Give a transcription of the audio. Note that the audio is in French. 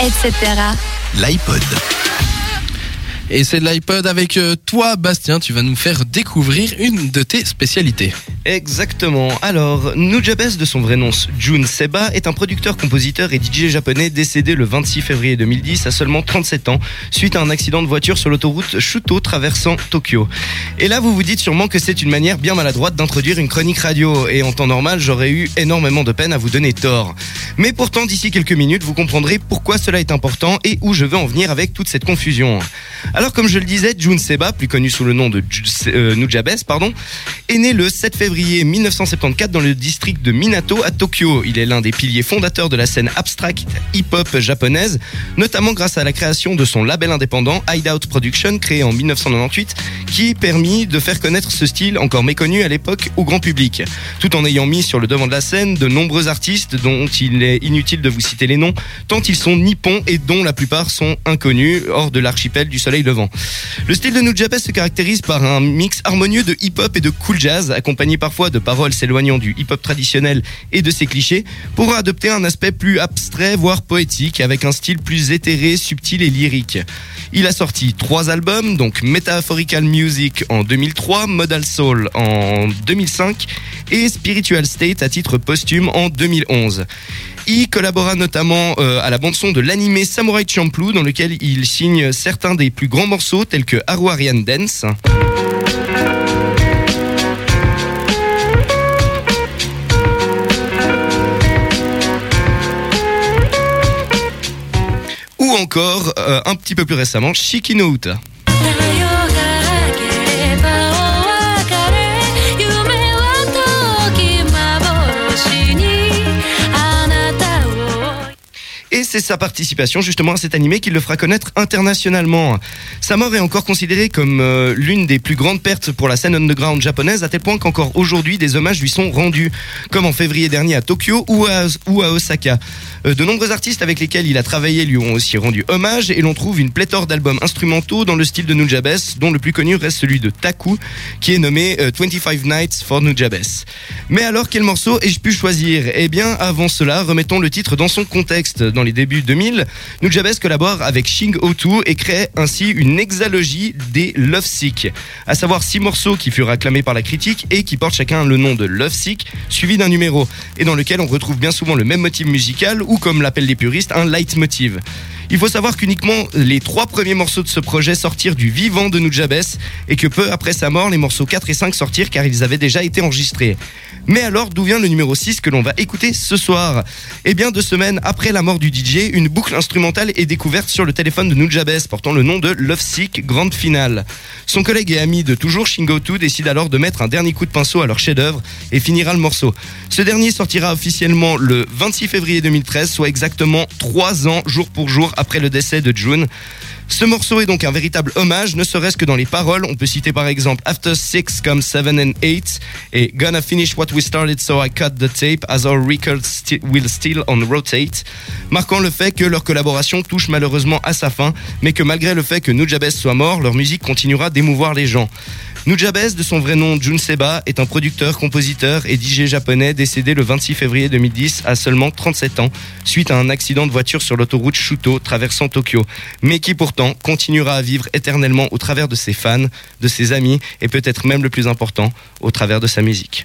etc. L'iPod. Et c'est l'iPod avec euh, toi, Bastien. Tu vas nous faire découvrir une de tes spécialités. Exactement. Alors, Nujabes, de son vrai nom Jun Seba, est un producteur, compositeur et DJ japonais décédé le 26 février 2010 à seulement 37 ans, suite à un accident de voiture sur l'autoroute Shuto traversant Tokyo. Et là, vous vous dites sûrement que c'est une manière bien maladroite d'introduire une chronique radio, et en temps normal, j'aurais eu énormément de peine à vous donner tort. Mais pourtant, d'ici quelques minutes, vous comprendrez pourquoi cela est important et où je veux en venir avec toute cette confusion. Alors, comme je le disais, Jun Seba, plus connu sous le nom de euh, Nujabes, pardon, est né le 7 février 1974 dans le district de Minato à Tokyo. Il est l'un des piliers fondateurs de la scène abstract hip-hop japonaise, notamment grâce à la création de son label indépendant Hideout Production, créé en 1998, qui permis de faire connaître ce style encore méconnu à l'époque au grand public, tout en ayant mis sur le devant de la scène de nombreux artistes dont il est inutile de vous citer les noms, tant ils sont nippons et dont la plupart sont inconnus hors de l'archipel du soleil levant. Le style de Nujabes se caractérise par un mix harmonieux de hip-hop et de cool jazz, accompagné parfois de paroles s'éloignant du hip-hop traditionnel et de ses clichés, pour adopter un aspect plus abstrait, voire poétique, avec un style plus éthéré, subtil et lyrique. Il a sorti trois albums, donc Metaphorical Music en 2003, Modal Soul en 2005 et Spiritual State à titre posthume en 2011. Il collabora notamment euh, à la bande-son de l'animé Samurai Champloo, dans lequel il signe certains des plus grands morceaux tels que Haruarian Dance. Encore, euh, un petit peu plus récemment, Shiki no Uta. Et c'est sa participation justement à cet animé qui le fera connaître internationalement. Sa mort est encore considérée comme euh, l'une des plus grandes pertes pour la scène underground japonaise, à tel point qu'encore aujourd'hui des hommages lui sont rendus, comme en février dernier à Tokyo ou à, Osaka. Euh, de nombreux artistes avec lesquels il a travaillé lui ont aussi rendu hommage et l'on trouve une pléthore d'albums instrumentaux dans le style de Nujabes, dont le plus connu reste celui de Taku, qui est nommé 25 euh, Nights for Nujabes. Mais alors, quel morceau ai-je pu choisir? Eh bien, avant cela, remettons le titre dans son contexte dans débuts 2000, Nujabes collabore avec Shing O2 et crée ainsi une hexalogie des Love Sick, à savoir six morceaux qui furent acclamés par la critique et qui portent chacun le nom de Love Sick, suivi d'un numéro, et dans lequel on retrouve bien souvent le même motif musical ou comme l'appellent les puristes, un leitmotiv. Il faut savoir qu'uniquement les trois premiers morceaux de ce projet sortirent du vivant de Nujabes et que peu après sa mort, les morceaux 4 et 5 sortirent car ils avaient déjà été enregistrés. Mais alors, d'où vient le numéro 6 que l'on va écouter ce soir? Eh bien, deux semaines après la mort du DJ, une boucle instrumentale est découverte sur le téléphone de Nujabes portant le nom de Love Sick Grande Finale. Son collègue et ami de toujours, Shingo2, décide alors de mettre un dernier coup de pinceau à leur chef-d'œuvre et finira le morceau. Ce dernier sortira officiellement le 26 février 2013, soit exactement trois ans, jour pour jour, après le décès de June. Ce morceau est donc un véritable hommage, ne serait-ce que dans les paroles. On peut citer par exemple After Six comme Seven and Eight et Gonna finish what we started so I cut the tape as our record will still on rotate, marquant le fait que leur collaboration touche malheureusement à sa fin, mais que malgré le fait que Nujabes soit mort, leur musique continuera d'émouvoir les gens. Nujabes, de son vrai nom Jun Seba, est un producteur, compositeur et DJ japonais décédé le 26 février 2010 à seulement 37 ans suite à un accident de voiture sur l'autoroute Shuto traversant Tokyo, mais qui pourtant continuera à vivre éternellement au travers de ses fans, de ses amis et peut-être même le plus important, au travers de sa musique.